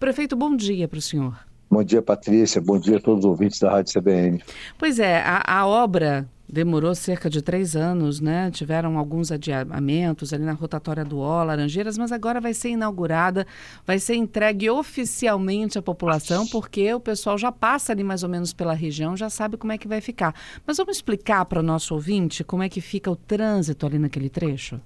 Prefeito, bom dia para o senhor. Bom dia, Patrícia. Bom dia a todos os ouvintes da Rádio CBN. Pois é, a, a obra demorou cerca de três anos, né? Tiveram alguns adiamentos ali na rotatória do O, Laranjeiras, mas agora vai ser inaugurada, vai ser entregue oficialmente à população, porque o pessoal já passa ali mais ou menos pela região, já sabe como é que vai ficar. Mas vamos explicar para o nosso ouvinte como é que fica o trânsito ali naquele trecho?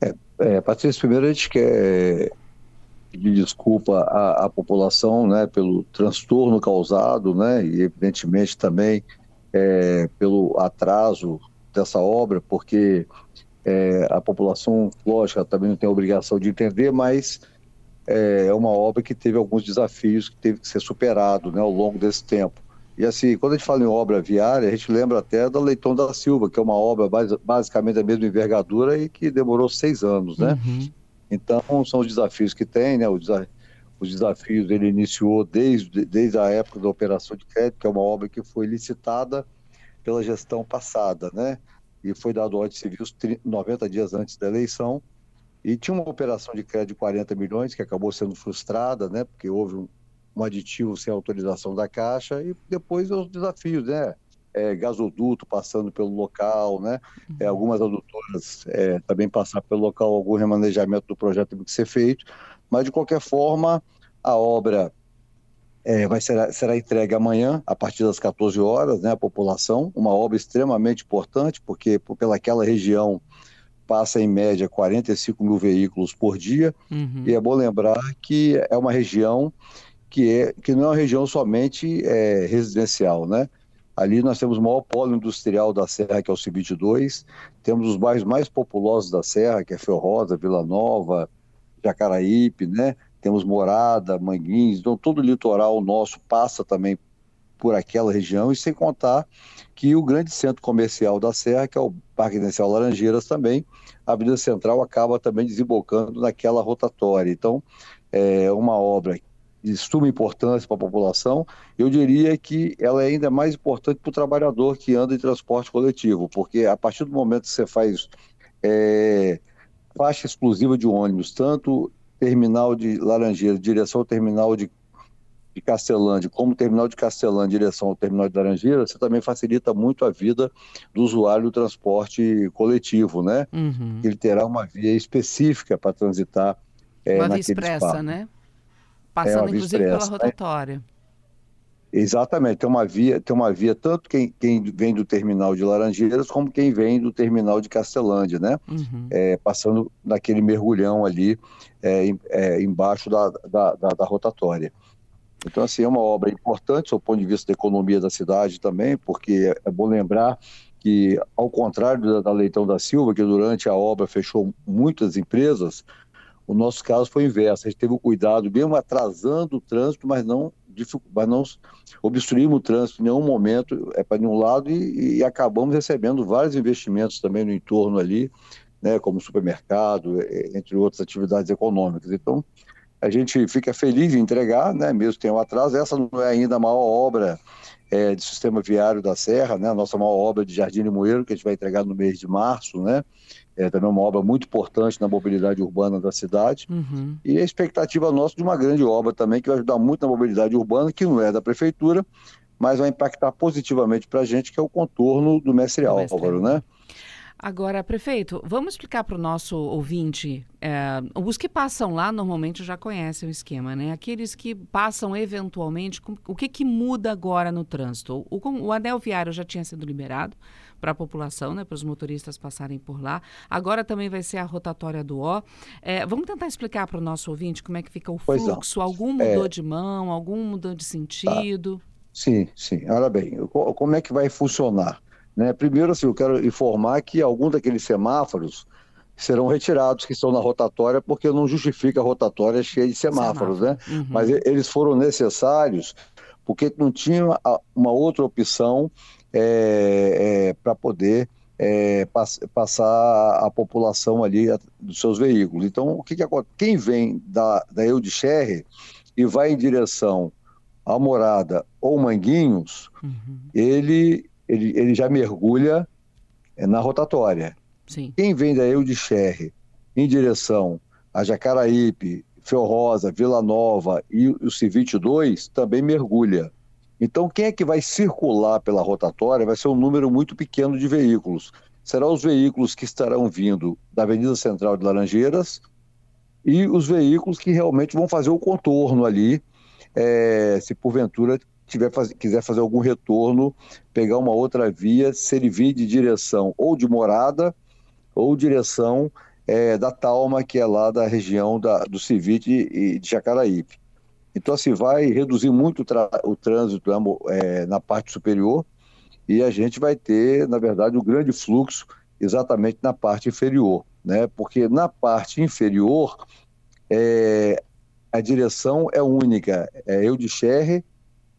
É, é, Patrícia, primeiro a gente quer pedir desculpa à, à, população né, pelo transtorno causado, né, e evidentemente também é, pelo atraso dessa obra, porque é, a população, lógico, também não tem a obrigação de entender, mas é, é uma obra que teve alguns desafios que teve que ser superado né, ao longo desse tempo. E assim, quando a gente fala em obra viária, a gente lembra até da Leitão da Silva, que é uma obra basicamente da mesma envergadura e que demorou seis anos, né? Uhum. Então, são os desafios que tem, né? Os, desafios ele iniciou desde, desde a época da operação de crédito, que é uma obra que foi licitada pela gestão passada, né? E foi dado ordem civil 90 dias antes da eleição. E tinha uma operação de crédito de 40 milhões que acabou sendo frustrada, né? Porque houve um, um aditivo sem autorização da Caixa e depois os desafios, né? É, gasoduto passando pelo local, né? É, algumas adutoras é, também passar pelo local, algum remanejamento do projeto tem que ser feito, mas de qualquer forma a obra é, vai ser, será entregue amanhã a partir das 14 horas, né? A população, uma obra extremamente importante porque pelaquela região passa em média 45 mil veículos por dia uhum. e é bom lembrar que é uma região que é que não é uma região somente é, residencial, né? Ali nós temos o maior polo industrial da Serra, que é o Cibite 2. Temos os bairros mais populosos da Serra, que é Ferrosa, Vila Nova, Jacaraípe, né? Temos Morada, Manguins. Então, todo o litoral nosso passa também por aquela região. E sem contar que o grande centro comercial da Serra, que é o Parque Inicial Laranjeiras também, a Avenida Central acaba também desembocando naquela rotatória. Então, é uma obra de suma importância para a população, eu diria que ela é ainda mais importante para o trabalhador que anda em transporte coletivo, porque a partir do momento que você faz é, faixa exclusiva de ônibus, tanto terminal de Laranjeira, direção ao terminal de, de Castelândia, como terminal de Castelândia, direção ao terminal de Laranjeira, você também facilita muito a vida do usuário do transporte coletivo, né? Uhum. Ele terá uma via específica para transitar. É, uma via expressa, espaço. né? Passando, é inclusive, pela rotatória. Né? Exatamente, tem uma via, tem uma via tanto quem, quem vem do terminal de Laranjeiras como quem vem do terminal de Castelândia, né? Uhum. É, passando naquele mergulhão ali é, é, embaixo da, da, da, da, rotatória. Então, assim, é uma obra importante do ponto de vista da economia da cidade também, porque é bom lembrar que, ao contrário da, da Leitão da Silva, que durante a obra fechou muitas empresas, o nosso caso foi inverso. A gente teve o cuidado, mesmo atrasando o trânsito, mas não, mas não obstruímos o trânsito em nenhum momento, é para nenhum lado, e, e, acabamos recebendo vários investimentos também no entorno ali, né, como supermercado, entre outras atividades econômicas. Então, a gente fica feliz em entregar, né, mesmo um atraso. Essa não é ainda a maior obra é, de sistema viário da Serra, né, a nossa maior obra de Jardim de Moeiro, que a gente vai entregar no mês de março, né, é também uma obra muito importante na mobilidade urbana da cidade. Uhum. E a expectativa nossa de uma grande obra também, que vai ajudar muito na mobilidade urbana, que não é da prefeitura, mas vai impactar positivamente para a gente, que é o contorno do Mestre Álvaro, né? Agora, prefeito, vamos explicar para o nosso ouvinte. É, os que passam lá normalmente já conhecem o esquema, né? Aqueles que passam eventualmente, o que, que muda agora no trânsito? O, o anel viário já tinha sido liberado para a população, né? Para os motoristas passarem por lá. Agora também vai ser a rotatória do O. É, vamos tentar explicar para o nosso ouvinte como é que fica o fluxo. Algum mudou é... de mão, algum mudou de sentido? Tá. Sim, sim. Olha bem, como é que vai funcionar? Né? Primeiro, assim, eu quero informar que alguns daqueles semáforos serão retirados que estão na rotatória, porque não justifica a rotatória cheia de semáforos, Semáforo. né? Uhum. Mas eles foram necessários porque não tinha uma outra opção é, é, para poder é, pass passar a população ali a, dos seus veículos. Então, o que, que acontece? Quem vem da, da Eudichere e vai em direção à Morada ou Manguinhos, uhum. ele ele, ele já mergulha é, na rotatória. Sim. Quem vem da Eudichere em direção a Jacaraípe, Rosa, Vila Nova e o Civite 2 também mergulha. Então, quem é que vai circular pela rotatória vai ser um número muito pequeno de veículos. Serão os veículos que estarão vindo da Avenida Central de Laranjeiras e os veículos que realmente vão fazer o contorno ali, é, se porventura tiver, quiser fazer algum retorno, pegar uma outra via, se ele vir de direção ou de morada ou direção é, da Talma, que é lá da região da, do Civite e de Jacaraípe. Então, assim, vai reduzir muito o, trânsito é, na parte superior e a gente vai ter, na verdade, um grande fluxo exatamente na parte inferior, né? Porque na parte inferior é, a direção é única, é eu de Cherre,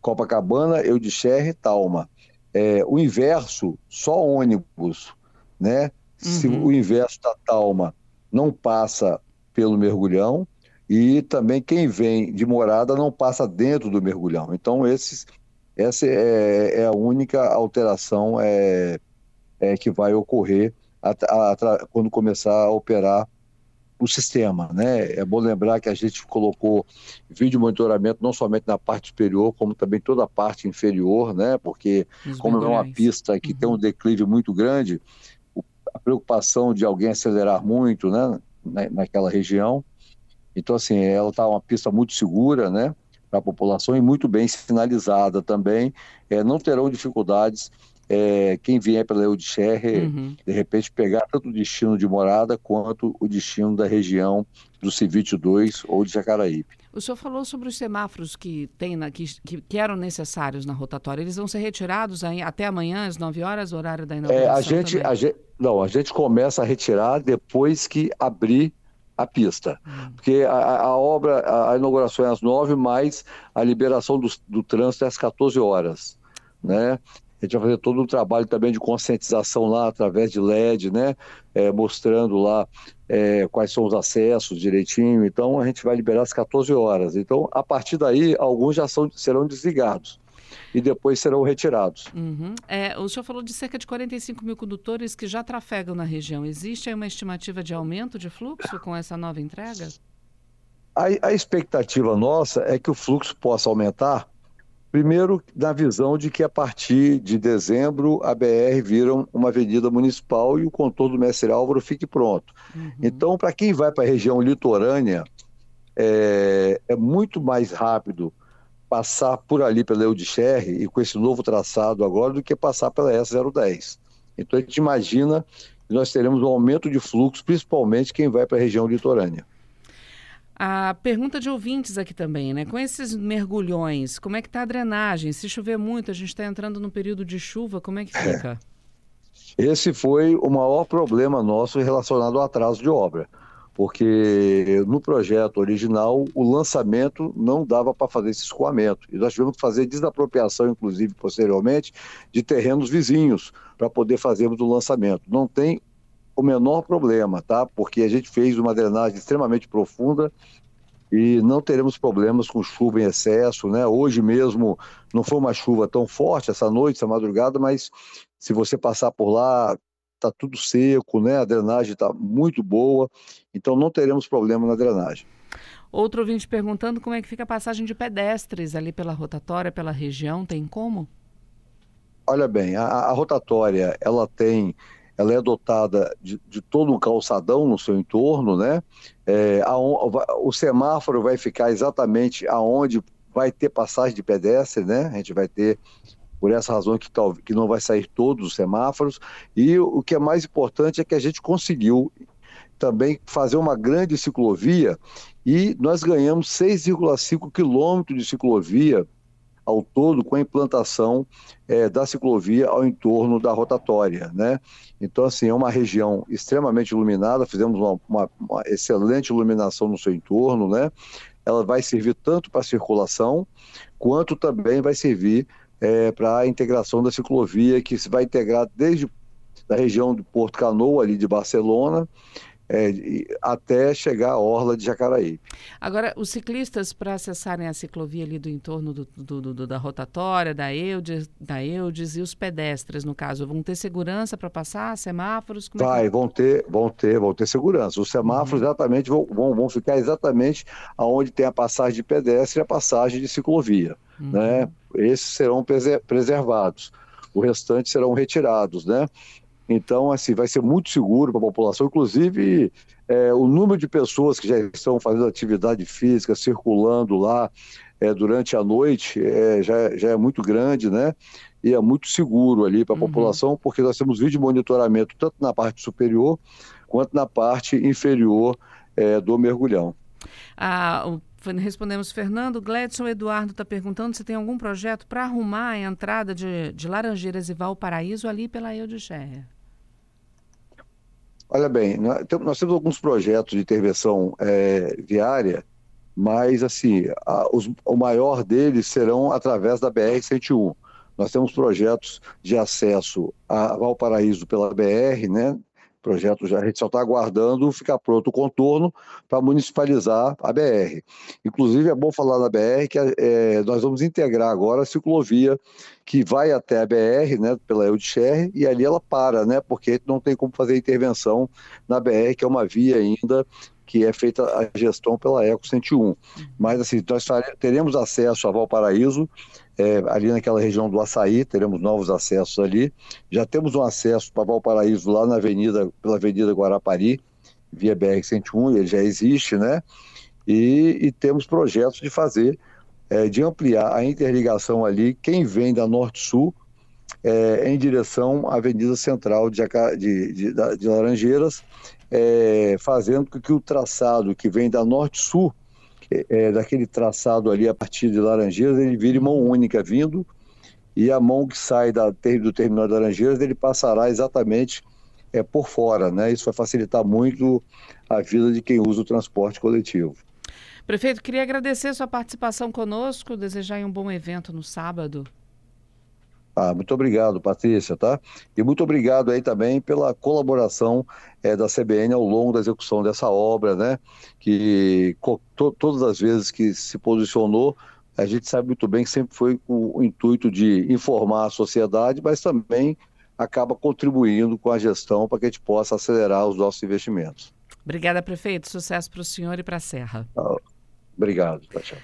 Copacabana, eu de Cherre, Talma. É, o inverso, só ônibus, né? Uhum. Se o inverso da Talma não passa pelo mergulhão, e também quem vem de morada não passa dentro do mergulhão. Então, esses, essa é, é a única alteração é, é, que vai ocorrer a, a, a, quando começar a operar o sistema. Né? É bom lembrar que a gente colocou vídeo monitoramento não somente na parte superior, como também toda a parte inferior, né? porque, Os como é uma pista que uhum. tem um declive muito grande, a preocupação de alguém acelerar muito né? Na, naquela região então, assim, ela está uma pista muito segura, né? Para a população e muito bem sinalizada também. É, não terão dificuldades é, quem vier pela Eudixerre, uhum. de repente, pegar tanto o destino de morada quanto o destino da região do Civite 2 ou de Jacaraípe. O senhor falou sobre os semáforos que, tem na, que, que, eram necessários na rotatória. Eles vão ser retirados aí, até amanhã, às 9 horas, horário da inauguração? É, a gente, a gente, não, a gente começa a retirar depois que abrir a pista. Hum. Porque a, a, obra, a inauguração é às nove, mas a liberação do, do trânsito é às 14 horas. Né? A gente vai fazer todo um trabalho também de conscientização lá através de LED, né? É, mostrando lá é, quais são os acessos direitinho. Então a gente vai liberar às 14 horas. Então, a partir daí, alguns já são, serão desligados e depois serão retirados. Uhum. É, o senhor falou de cerca de 45 mil condutores que já trafegam na região. Existe aí uma estimativa de aumento de fluxo com essa nova entrega? A, a expectativa nossa é que o fluxo possa aumentar, primeiro na visão de que a partir de dezembro a BR vira uma avenida municipal e o contorno do Mestre Álvaro fique pronto. Uhum. Então, para quem vai para a região litorânea, é, é muito mais rápido passar por ali pela Eudixerre e com esse novo traçado agora do que passar pela S010. Então a gente imagina que nós teremos um aumento de fluxo, principalmente quem vai para a região litorânea. A pergunta de ouvintes aqui também, né? Com esses mergulhões, como é que está a drenagem? Se chover muito, a gente está entrando no período de chuva, como é que fica? Esse foi o maior problema nosso relacionado ao atraso de obra porque no projeto original o lançamento não dava para fazer esse escoamento. E nós tivemos que fazer desapropriação, inclusive posteriormente, de terrenos vizinhos para poder fazermos o lançamento. Não tem o menor problema, tá? Porque a gente fez uma drenagem extremamente profunda e não teremos problemas com chuva em excesso, né? Hoje mesmo não foi uma chuva tão forte essa noite, essa madrugada, mas se você passar por lá, está tudo seco, né? A drenagem está muito boa, então não teremos problema na drenagem. Outro ouvinte perguntando como é que fica a passagem de pedestres ali pela rotatória, pela região, tem como? Olha bem, a, a rotatória, ela tem, ela é dotada de, de, todo um calçadão no seu entorno, né? É, a, o semáforo vai ficar exatamente aonde vai ter passagem de pedestre, né? A gente vai ter por essa razão que, que não vai sair todos os semáforos. E o que é mais importante é que a gente conseguiu também fazer uma grande ciclovia e nós ganhamos 6,5 quilômetros de ciclovia ao todo com a implantação é, da ciclovia ao entorno da rotatória, né? Então, assim, é uma região extremamente iluminada, fizemos uma, uma, uma excelente iluminação no seu entorno, né? Ela vai servir tanto para circulação, quanto também vai servir é, para a integração da ciclovia, que se vai integrar desde a região do Porto Canoa, ali de Barcelona, é, até chegar à orla de Jacaraí. Agora, os ciclistas, para acessarem a ciclovia ali do entorno do, do, do, da rotatória, da Eudes, da Eudes, e os pedestres, no caso, vão ter segurança para passar, semáforos? Como Vai, é que... vão ter, vão ter, vão ter segurança. Os semáforos uhum. exatamente vão, vão, vão ficar exatamente aonde tem a passagem de pedestre e a passagem de ciclovia. Uhum. Né? Esses serão preservados. O restante serão retirados, né? Então, assim, vai ser muito seguro para a população, inclusive é, o número de pessoas que já estão fazendo atividade física, circulando lá é, durante a noite, é, já, já é muito grande, né? E é muito seguro ali para a uhum. população, porque nós temos vídeo monitoramento tanto na parte superior quanto na parte inferior é, do mergulhão. Ah, o respondemos Fernando. Gledson Eduardo está perguntando se tem algum projeto para arrumar a entrada de, de Laranjeiras e Valparaíso ali pela Eudicherra. Olha bem, nós temos alguns projetos de intervenção é, viária, mas assim, a, os, o maior deles serão através da BR-101. Nós temos projetos de acesso a Valparaíso pela BR, né? Projeto já, a gente só está aguardando ficar pronto o contorno para municipalizar a BR. Inclusive, é bom falar na BR que é, nós vamos integrar agora a ciclovia que vai até a BR, né, pela Eudcher, e ali ela para, né, porque não tem como fazer intervenção na BR, que é uma via ainda que é feita a gestão pela Eco 101. Mas, assim, nós teremos acesso a Valparaíso, é, ali naquela região do Açaí, teremos novos acessos ali. Já temos um acesso para Valparaíso lá na avenida, pela Avenida Guarapari, via BR-101, ele já existe, né? E, e temos projetos de fazer, é, de ampliar a interligação ali, quem vem da Norte-Sul, é, em direção à Avenida Central de, de, de, de Laranjeiras, é, fazendo com que o traçado que vem da Norte-Sul é, daquele traçado ali a partir de Laranjeiras, ele vire mão única vindo e a mão que sai da, do terminal de Laranjeiras, ele passará exatamente é, por fora, né? Isso vai facilitar muito a vida de quem usa o transporte coletivo. Prefeito, queria agradecer sua participação conosco, desejar um bom evento no sábado. Ah, muito obrigado, Patrícia, tá? E muito obrigado aí também pela colaboração é, da CBN ao longo da execução dessa obra, né? Que to, todas as vezes que se posicionou, a gente sabe muito bem que sempre foi com o intuito de informar a sociedade, mas também acaba contribuindo com a gestão para que a gente possa acelerar os nossos investimentos. Obrigada, prefeito. Sucesso para o senhor e para a Serra. Ah, obrigado. Tchau.